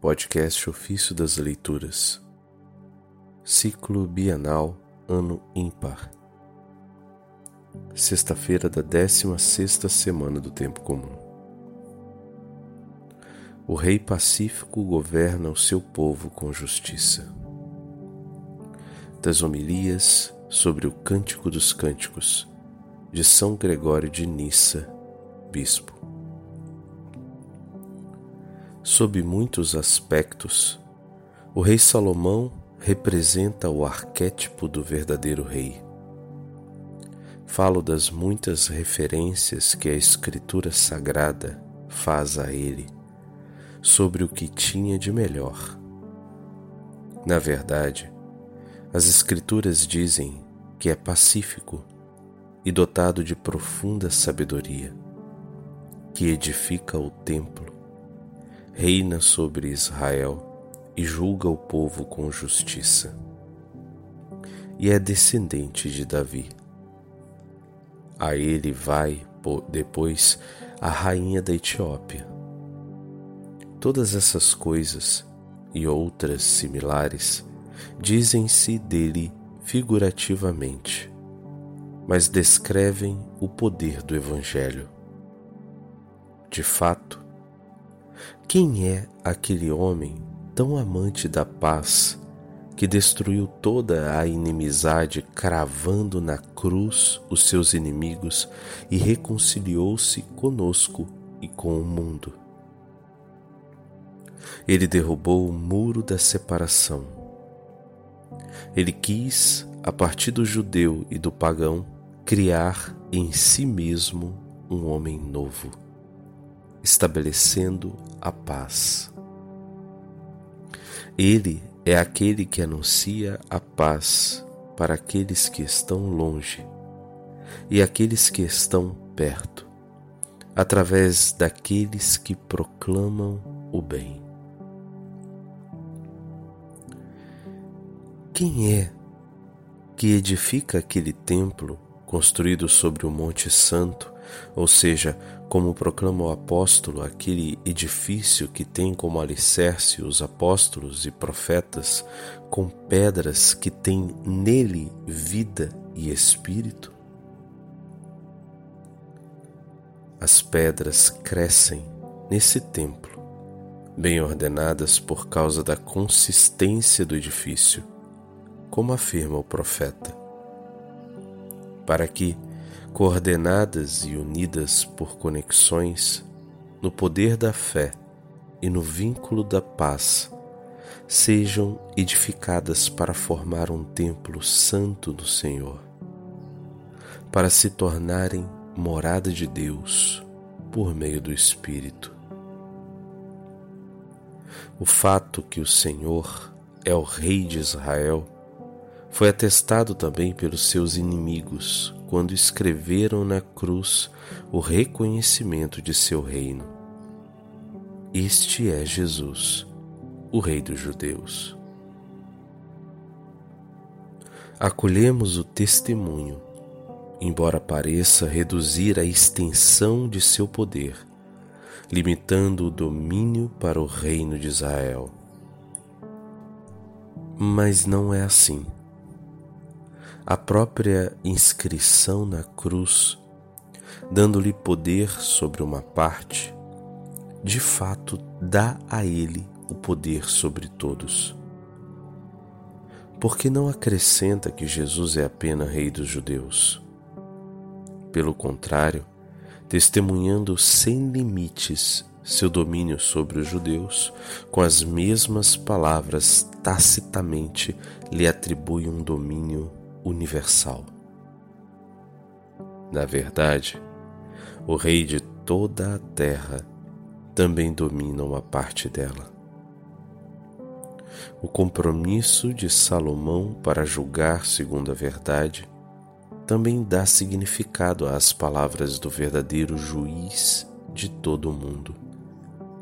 Podcast Ofício das Leituras, Ciclo Bienal, Ano Ímpar, Sexta-feira da 16 semana do Tempo Comum. O Rei Pacífico governa o seu povo com justiça. Das homilias sobre o Cântico dos Cânticos, de São Gregório de Nissa, Bispo. Sob muitos aspectos, o rei Salomão representa o arquétipo do verdadeiro rei. Falo das muitas referências que a Escritura Sagrada faz a ele sobre o que tinha de melhor. Na verdade, as Escrituras dizem que é pacífico e dotado de profunda sabedoria, que edifica o templo reina sobre Israel e julga o povo com justiça. E é descendente de Davi. A ele vai depois a rainha da Etiópia. Todas essas coisas e outras similares dizem-se dele figurativamente, mas descrevem o poder do Evangelho. De fato, quem é aquele homem tão amante da paz que destruiu toda a inimizade, cravando na cruz os seus inimigos e reconciliou-se conosco e com o mundo? Ele derrubou o muro da separação. Ele quis, a partir do judeu e do pagão, criar em si mesmo um homem novo estabelecendo a paz. Ele é aquele que anuncia a paz para aqueles que estão longe e aqueles que estão perto, através daqueles que proclamam o bem. Quem é que edifica aquele templo construído sobre o Monte Santo, ou seja, como proclama o apóstolo, aquele edifício que tem como alicerce os apóstolos e profetas, com pedras que têm nele vida e espírito? As pedras crescem nesse templo, bem ordenadas por causa da consistência do edifício, como afirma o profeta para que, coordenadas e unidas por conexões, no poder da fé e no vínculo da paz, sejam edificadas para formar um templo santo do Senhor, para se tornarem morada de Deus por meio do Espírito. O fato que o Senhor é o Rei de Israel foi atestado também pelos seus inimigos quando escreveram na cruz o reconhecimento de seu reino. Este é Jesus, o Rei dos Judeus. Acolhemos o testemunho, embora pareça reduzir a extensão de seu poder, limitando o domínio para o reino de Israel. Mas não é assim a própria inscrição na cruz, dando-lhe poder sobre uma parte, de fato dá a ele o poder sobre todos. Porque não acrescenta que Jesus é apenas Rei dos Judeus. Pelo contrário, testemunhando sem limites seu domínio sobre os judeus, com as mesmas palavras tacitamente lhe atribui um domínio universal. Na verdade, o Rei de toda a terra também domina uma parte dela. O compromisso de Salomão para julgar segundo a verdade também dá significado às palavras do verdadeiro juiz de todo o mundo,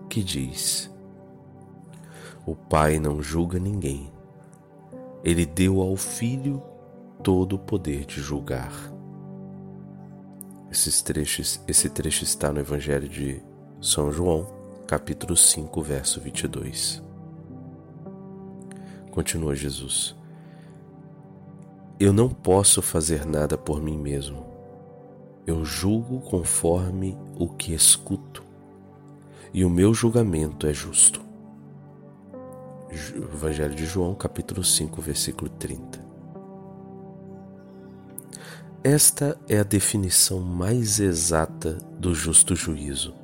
que diz: O Pai não julga ninguém, ele deu ao Filho todo o poder de julgar. Esses trechos, esse trecho está no Evangelho de São João, capítulo 5, verso 22. Continua Jesus. Eu não posso fazer nada por mim mesmo. Eu julgo conforme o que escuto, e o meu julgamento é justo. Evangelho de João, capítulo 5, versículo 30. Esta é a definição mais exata do justo juízo.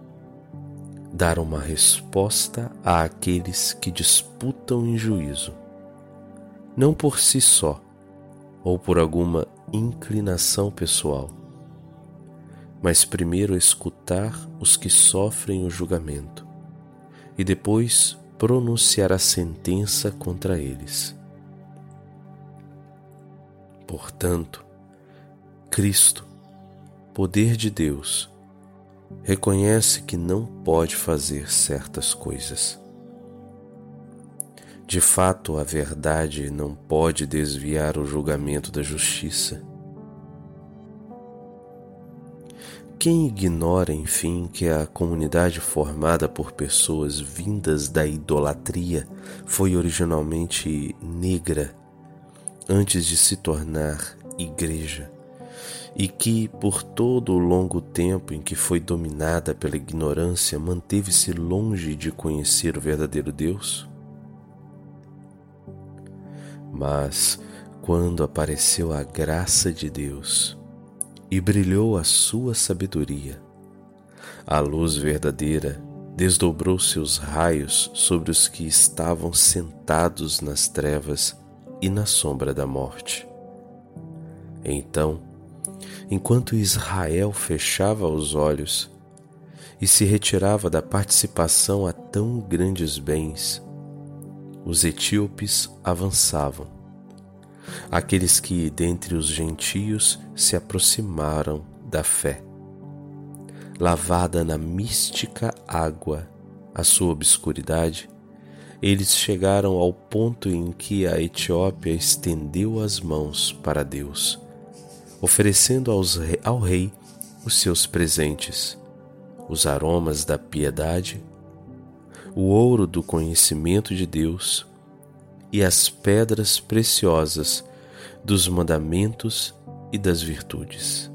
Dar uma resposta àqueles que disputam em juízo, não por si só ou por alguma inclinação pessoal, mas primeiro escutar os que sofrem o julgamento e depois pronunciar a sentença contra eles. Portanto, Cristo, poder de Deus, reconhece que não pode fazer certas coisas. De fato, a verdade não pode desviar o julgamento da justiça. Quem ignora, enfim, que a comunidade formada por pessoas vindas da idolatria foi originalmente negra antes de se tornar igreja? E que, por todo o longo tempo em que foi dominada pela ignorância, manteve-se longe de conhecer o verdadeiro Deus? Mas, quando apareceu a graça de Deus e brilhou a sua sabedoria, a luz verdadeira desdobrou seus raios sobre os que estavam sentados nas trevas e na sombra da morte. Então, enquanto Israel fechava os olhos e se retirava da participação a tão grandes bens, os etíopes avançavam. Aqueles que dentre os gentios se aproximaram da fé. Lavada na mística água a sua obscuridade, eles chegaram ao ponto em que a Etiópia estendeu as mãos para Deus oferecendo aos, ao rei os seus presentes, os aromas da piedade, o ouro do conhecimento de Deus e as pedras preciosas dos mandamentos e das virtudes.